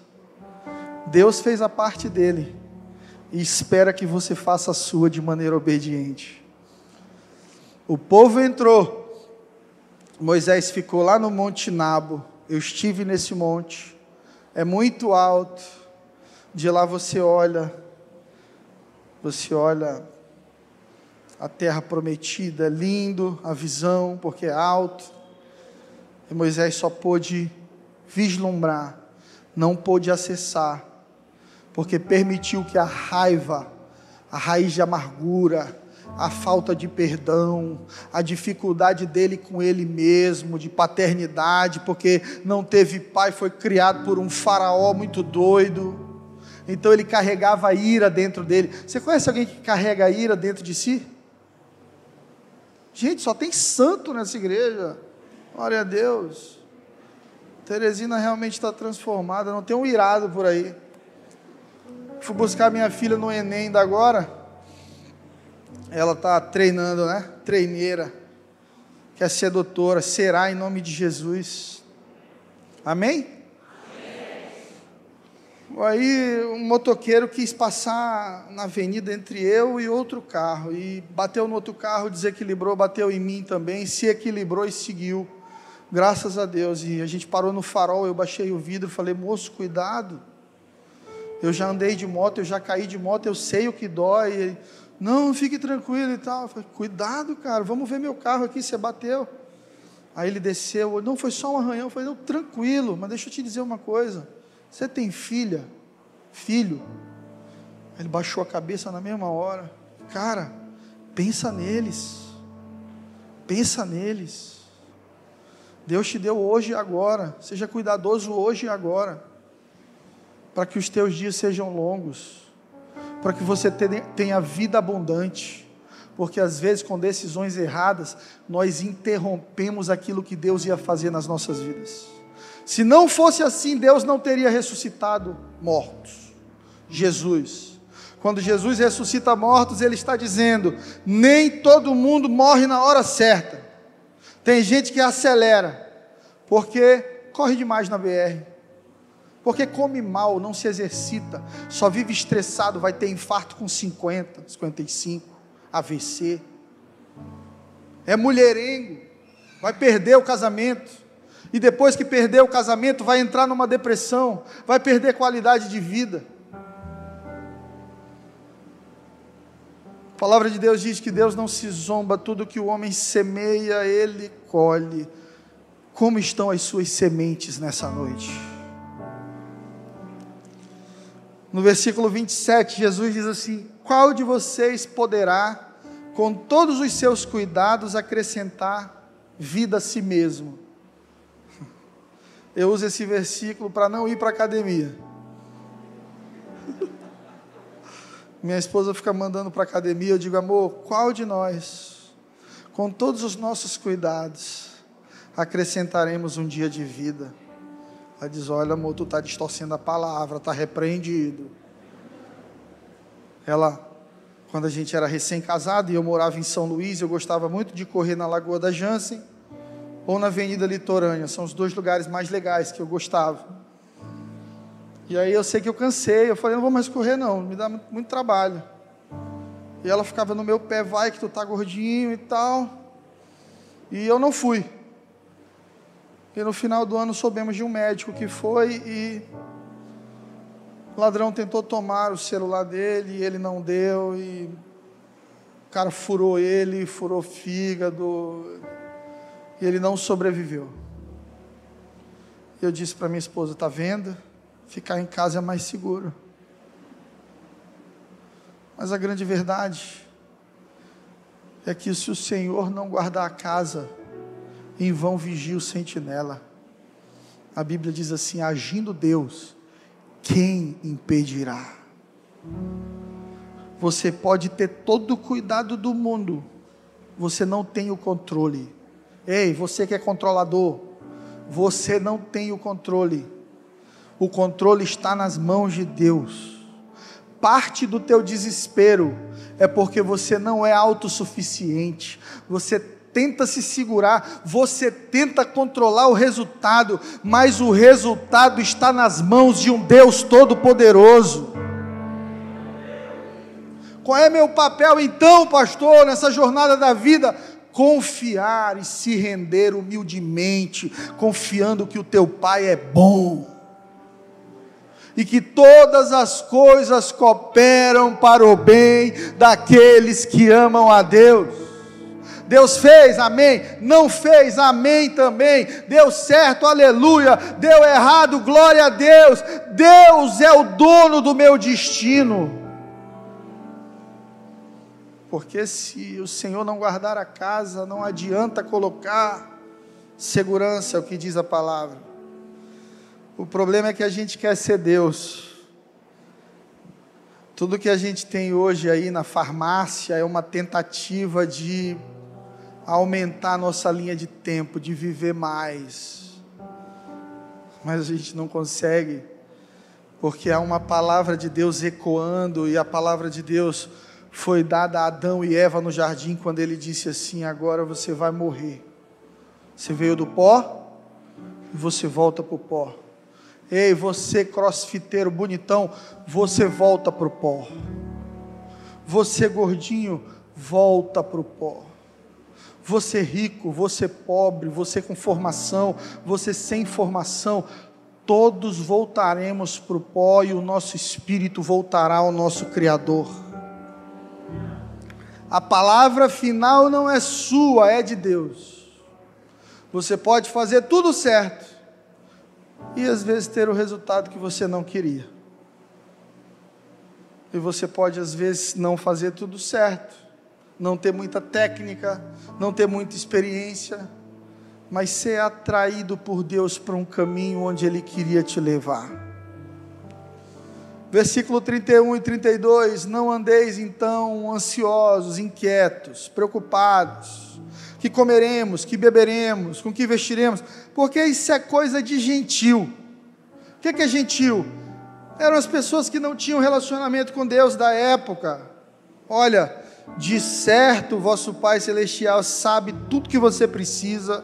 Deus fez a parte dele e espera que você faça a sua de maneira obediente. O povo entrou, Moisés ficou lá no Monte Nabo. Eu estive nesse monte. É muito alto. De lá você olha, você olha a terra prometida, é lindo a visão, porque é alto. E Moisés só pôde vislumbrar, não pôde acessar, porque permitiu que a raiva, a raiz de amargura, a falta de perdão, a dificuldade dele com ele mesmo, de paternidade, porque não teve pai, foi criado por um faraó muito doido. Então ele carregava ira dentro dele. Você conhece alguém que carrega ira dentro de si? Gente, só tem santo nessa igreja. Glória a Deus. Teresina realmente está transformada, não tem um irado por aí. Fui buscar minha filha no Enem da agora ela está treinando, né? Treineira, quer ser doutora, será em nome de Jesus. Amém? Aí um motoqueiro quis passar na avenida entre eu e outro carro, e bateu no outro carro, desequilibrou, bateu em mim também, se equilibrou e seguiu. Graças a Deus. E a gente parou no farol, eu baixei o vidro, falei, moço, cuidado. Eu já andei de moto, eu já caí de moto, eu sei o que dói. Não, fique tranquilo e tal. Eu falei, cuidado, cara, vamos ver meu carro aqui, você bateu. Aí ele desceu, não, foi só um arranhão. Eu falei, tranquilo, mas deixa eu te dizer uma coisa. Você tem filha? Filho? Ele baixou a cabeça na mesma hora. Cara, pensa neles. Pensa neles. Deus te deu hoje e agora. Seja cuidadoso hoje e agora. Para que os teus dias sejam longos para que você tenha vida abundante. Porque às vezes, com decisões erradas, nós interrompemos aquilo que Deus ia fazer nas nossas vidas. Se não fosse assim, Deus não teria ressuscitado mortos. Jesus. Quando Jesus ressuscita mortos, Ele está dizendo: nem todo mundo morre na hora certa. Tem gente que acelera, porque corre demais na BR porque come mal, não se exercita, só vive estressado, vai ter infarto com 50, 55, AVC. É mulherengo, vai perder o casamento. E depois que perder o casamento, vai entrar numa depressão, vai perder qualidade de vida. A palavra de Deus diz que Deus não se zomba, tudo que o homem semeia, ele colhe. Como estão as suas sementes nessa noite? No versículo 27, Jesus diz assim: Qual de vocês poderá, com todos os seus cuidados, acrescentar vida a si mesmo? Eu uso esse versículo para não ir para a academia. Minha esposa fica mandando para a academia, eu digo, amor, qual de nós, com todos os nossos cuidados, acrescentaremos um dia de vida? Ela diz: Olha, amor, tu está distorcendo a palavra, está repreendido. Ela, quando a gente era recém-casado e eu morava em São Luís, eu gostava muito de correr na Lagoa da Jansen ou na Avenida Litorânea. São os dois lugares mais legais que eu gostava. E aí eu sei que eu cansei, eu falei, não vou mais correr não, me dá muito trabalho. E ela ficava no meu pé, vai que tu tá gordinho e tal. E eu não fui. E no final do ano soubemos de um médico que foi e o ladrão tentou tomar o celular dele e ele não deu e o cara furou ele, furou fígado. E ele não sobreviveu. Eu disse para minha esposa: está vendo? Ficar em casa é mais seguro. Mas a grande verdade é que se o Senhor não guardar a casa, em vão vigia o sentinela. A Bíblia diz assim: agindo Deus, quem impedirá? Você pode ter todo o cuidado do mundo, você não tem o controle. Ei, você que é controlador, você não tem o controle. O controle está nas mãos de Deus. Parte do teu desespero é porque você não é autossuficiente. Você tenta se segurar, você tenta controlar o resultado, mas o resultado está nas mãos de um Deus todo-poderoso. Qual é meu papel então, pastor, nessa jornada da vida? Confiar e se render humildemente, confiando que o teu Pai é bom e que todas as coisas cooperam para o bem daqueles que amam a Deus. Deus fez, amém. Não fez, amém também. Deu certo, aleluia. Deu errado, glória a Deus. Deus é o dono do meu destino. Porque se o Senhor não guardar a casa, não adianta colocar segurança, é o que diz a palavra. O problema é que a gente quer ser Deus. Tudo que a gente tem hoje aí na farmácia é uma tentativa de aumentar a nossa linha de tempo, de viver mais. Mas a gente não consegue, porque há uma palavra de Deus ecoando, e a palavra de Deus foi dada a Adão e Eva no jardim quando ele disse assim: Agora você vai morrer. Você veio do pó e você volta para o pó. Ei, você crossfiteiro bonitão, você volta para o pó. Você gordinho, volta para o pó. Você rico, você pobre, você com formação, você sem formação, todos voltaremos para o pó e o nosso espírito voltará ao nosso Criador. A palavra final não é sua, é de Deus. Você pode fazer tudo certo e às vezes ter o resultado que você não queria. E você pode às vezes não fazer tudo certo, não ter muita técnica, não ter muita experiência, mas ser atraído por Deus para um caminho onde Ele queria te levar. Versículo 31 e 32: Não andeis então ansiosos, inquietos, preocupados, que comeremos, que beberemos, com que vestiremos, porque isso é coisa de gentil. O que é gentil? Eram as pessoas que não tinham relacionamento com Deus da época. Olha, de certo vosso Pai Celestial sabe tudo que você precisa.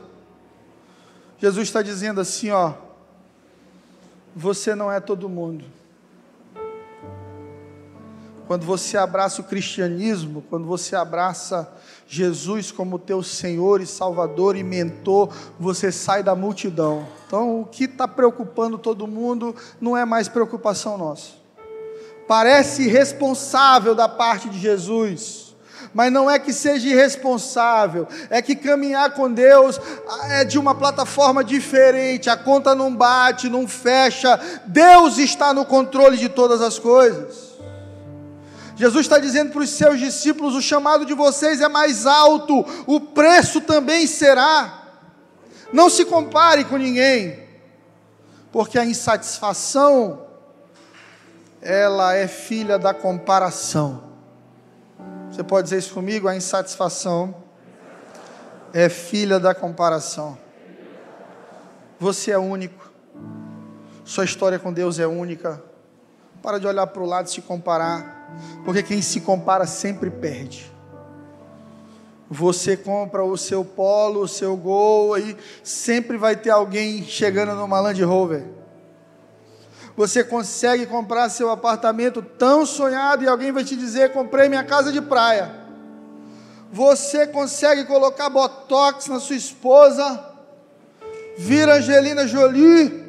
Jesus está dizendo assim: ó, você não é todo mundo quando você abraça o cristianismo, quando você abraça Jesus como teu Senhor e Salvador e mentor, você sai da multidão. Então, o que está preocupando todo mundo não é mais preocupação nossa. Parece irresponsável da parte de Jesus, mas não é que seja irresponsável, é que caminhar com Deus é de uma plataforma diferente, a conta não bate, não fecha, Deus está no controle de todas as coisas. Jesus está dizendo para os seus discípulos: o chamado de vocês é mais alto, o preço também será. Não se compare com ninguém, porque a insatisfação, ela é filha da comparação. Você pode dizer isso comigo? A insatisfação é filha da comparação. Você é único, sua história com Deus é única. Para de olhar para o lado e se comparar. Porque quem se compara sempre perde. Você compra o seu polo, o seu gol, aí sempre vai ter alguém chegando numa Land Rover. Você consegue comprar seu apartamento tão sonhado e alguém vai te dizer: comprei minha casa de praia. Você consegue colocar botox na sua esposa, vira Angelina Jolie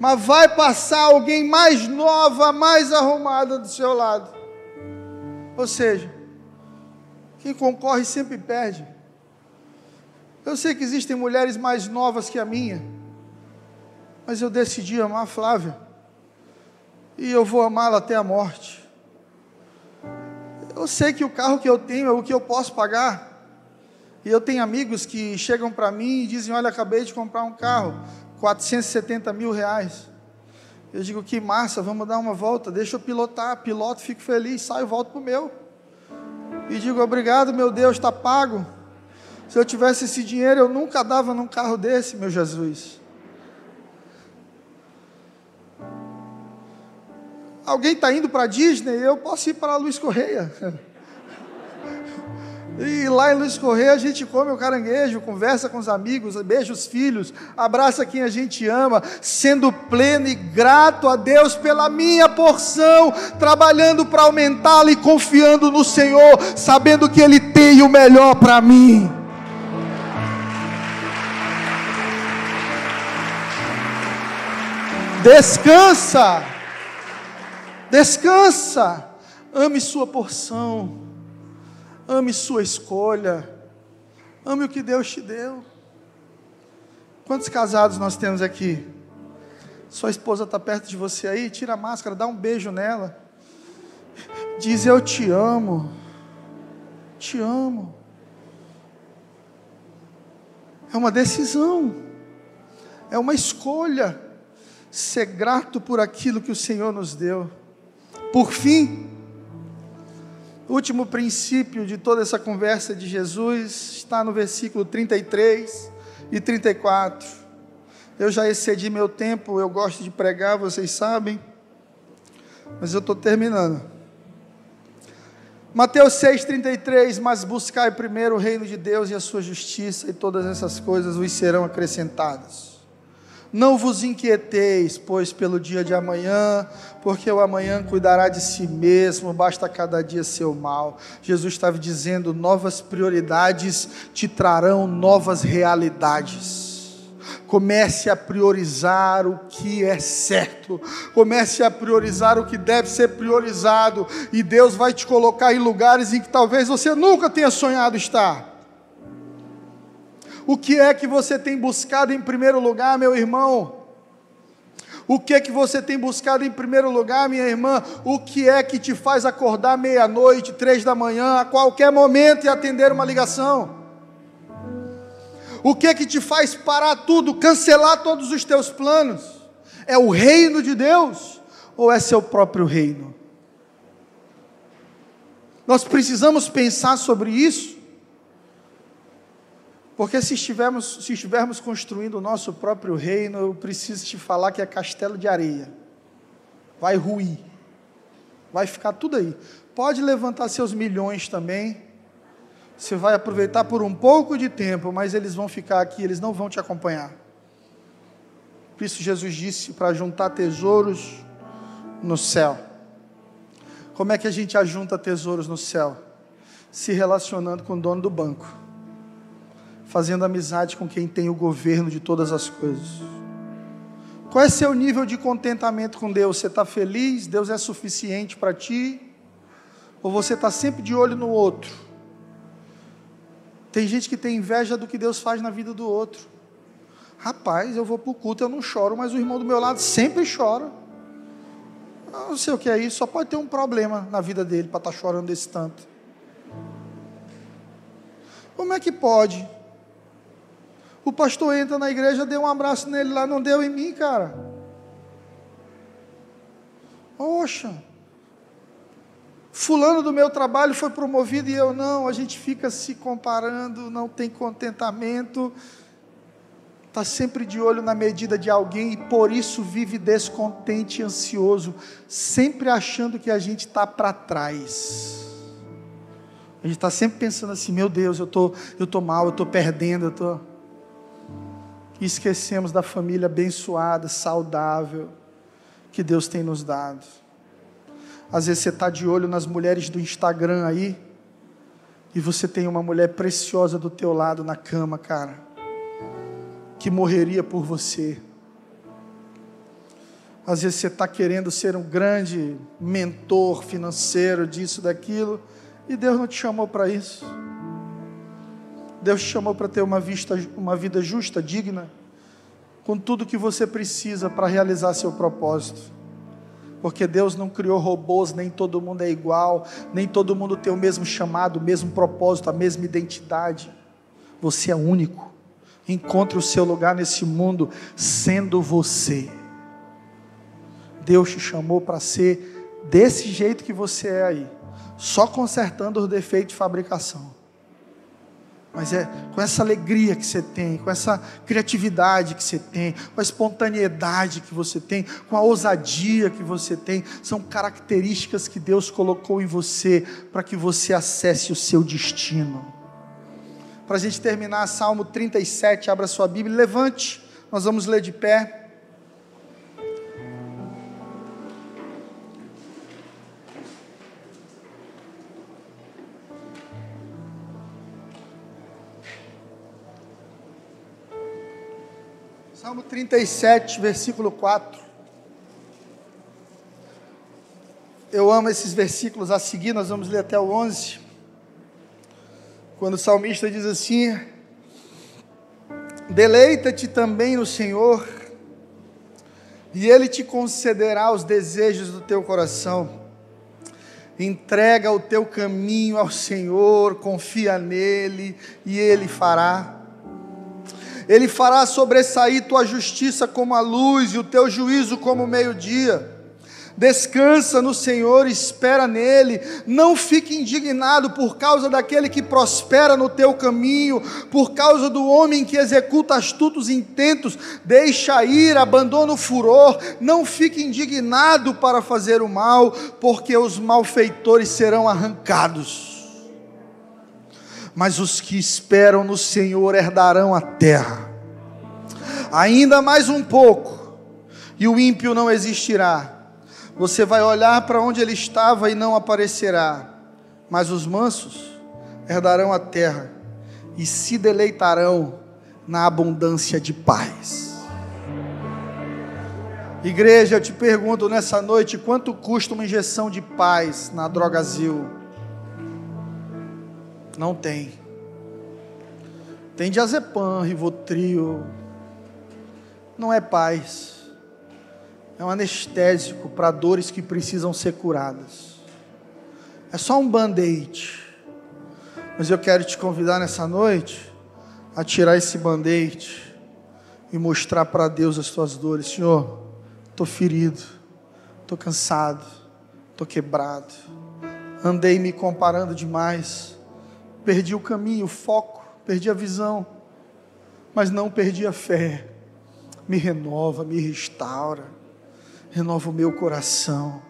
mas vai passar alguém mais nova, mais arrumada do seu lado. Ou seja, quem concorre sempre perde. Eu sei que existem mulheres mais novas que a minha, mas eu decidi amar a Flávia. E eu vou amá-la até a morte. Eu sei que o carro que eu tenho é o que eu posso pagar. E eu tenho amigos que chegam para mim e dizem: Olha, acabei de comprar um carro, 470 mil reais. Eu digo: Que massa, vamos dar uma volta, deixa eu pilotar. Piloto, fico feliz, saio, volto para o meu. E digo: Obrigado, meu Deus, está pago. Se eu tivesse esse dinheiro, eu nunca dava num carro desse, meu Jesus. Alguém está indo para a Disney, eu posso ir para a Luiz Correia. E lá em Luiz Correia a gente come o caranguejo, conversa com os amigos, beija os filhos, abraça quem a gente ama, sendo pleno e grato a Deus pela minha porção, trabalhando para aumentá-la e confiando no Senhor, sabendo que Ele tem o melhor para mim. Descansa, descansa, ame sua porção, ame sua escolha, ame o que Deus te deu. Quantos casados nós temos aqui? Sua esposa está perto de você aí, tira a máscara, dá um beijo nela, diz: Eu te amo, te amo. É uma decisão, é uma escolha ser grato por aquilo que o Senhor nos deu. Por fim, último princípio de toda essa conversa de Jesus está no versículo 33 e 34. Eu já excedi meu tempo, eu gosto de pregar, vocês sabem, mas eu estou terminando. Mateus 6,33: Mas buscai primeiro o reino de Deus e a sua justiça, e todas essas coisas vos serão acrescentadas. Não vos inquieteis, pois, pelo dia de amanhã, porque o amanhã cuidará de si mesmo, basta cada dia seu mal. Jesus estava dizendo: novas prioridades te trarão novas realidades. Comece a priorizar o que é certo, comece a priorizar o que deve ser priorizado, e Deus vai te colocar em lugares em que talvez você nunca tenha sonhado estar. O que é que você tem buscado em primeiro lugar, meu irmão? O que é que você tem buscado em primeiro lugar, minha irmã? O que é que te faz acordar meia-noite, três da manhã, a qualquer momento e atender uma ligação? O que é que te faz parar tudo, cancelar todos os teus planos? É o reino de Deus ou é seu próprio reino? Nós precisamos pensar sobre isso. Porque se estivermos, se estivermos construindo o nosso próprio reino, eu preciso te falar que é castelo de areia. Vai ruir. Vai ficar tudo aí. Pode levantar seus milhões também. Você vai aproveitar por um pouco de tempo, mas eles vão ficar aqui, eles não vão te acompanhar. Por isso Jesus disse para juntar tesouros no céu. Como é que a gente ajunta tesouros no céu? Se relacionando com o dono do banco fazendo amizade com quem tem o governo de todas as coisas. Qual é seu nível de contentamento com Deus? Você está feliz? Deus é suficiente para ti? Ou você está sempre de olho no outro? Tem gente que tem inveja do que Deus faz na vida do outro. Rapaz, eu vou para o culto, eu não choro, mas o irmão do meu lado sempre chora. Eu não sei o que é isso, só pode ter um problema na vida dele para estar tá chorando desse tanto. Como é que pode? O pastor entra na igreja, deu um abraço nele lá, não deu em mim, cara. Poxa. Fulano do meu trabalho foi promovido e eu não. A gente fica se comparando, não tem contentamento. Está sempre de olho na medida de alguém e por isso vive descontente e ansioso, sempre achando que a gente está para trás. A gente está sempre pensando assim: meu Deus, eu tô, estou tô mal, eu estou perdendo, eu estou. Tô e esquecemos da família abençoada, saudável, que Deus tem nos dado. Às vezes você está de olho nas mulheres do Instagram aí, e você tem uma mulher preciosa do teu lado na cama, cara, que morreria por você. Às vezes você está querendo ser um grande mentor financeiro disso, daquilo, e Deus não te chamou para isso. Deus te chamou para ter uma, vista, uma vida justa, digna, com tudo que você precisa para realizar seu propósito. Porque Deus não criou robôs, nem todo mundo é igual, nem todo mundo tem o mesmo chamado, o mesmo propósito, a mesma identidade. Você é único. Encontre o seu lugar nesse mundo sendo você. Deus te chamou para ser desse jeito que você é aí, só consertando os defeitos de fabricação mas é com essa alegria que você tem, com essa criatividade que você tem, com a espontaneidade que você tem, com a ousadia que você tem, são características que Deus colocou em você para que você acesse o seu destino. Para a gente terminar, Salmo 37, abra sua Bíblia, levante, nós vamos ler de pé. Salmo 37, versículo 4. Eu amo esses versículos a seguir, nós vamos ler até o 11. Quando o salmista diz assim: Deleita-te também no Senhor, e Ele te concederá os desejos do teu coração. Entrega o teu caminho ao Senhor, confia nele, e Ele fará. Ele fará sobressair tua justiça como a luz e o teu juízo como o meio-dia. Descansa no Senhor, espera nele, não fique indignado por causa daquele que prospera no teu caminho, por causa do homem que executa astutos intentos, deixa ir, abandona o furor, não fique indignado para fazer o mal, porque os malfeitores serão arrancados mas os que esperam no Senhor herdarão a terra. Ainda mais um pouco, e o ímpio não existirá. Você vai olhar para onde ele estava e não aparecerá, mas os mansos herdarão a terra e se deleitarão na abundância de paz. Igreja, eu te pergunto nessa noite, quanto custa uma injeção de paz na Drogazil? Não tem. Tem diazepam, rivotril. Não é paz. É um anestésico para dores que precisam ser curadas. É só um band-aid. Mas eu quero te convidar nessa noite a tirar esse band-aid e mostrar para Deus as tuas dores. Senhor, estou ferido, estou cansado, estou quebrado, andei me comparando demais perdi o caminho, o foco, perdi a visão, mas não perdi a fé. Me renova, me restaura, renova o meu coração.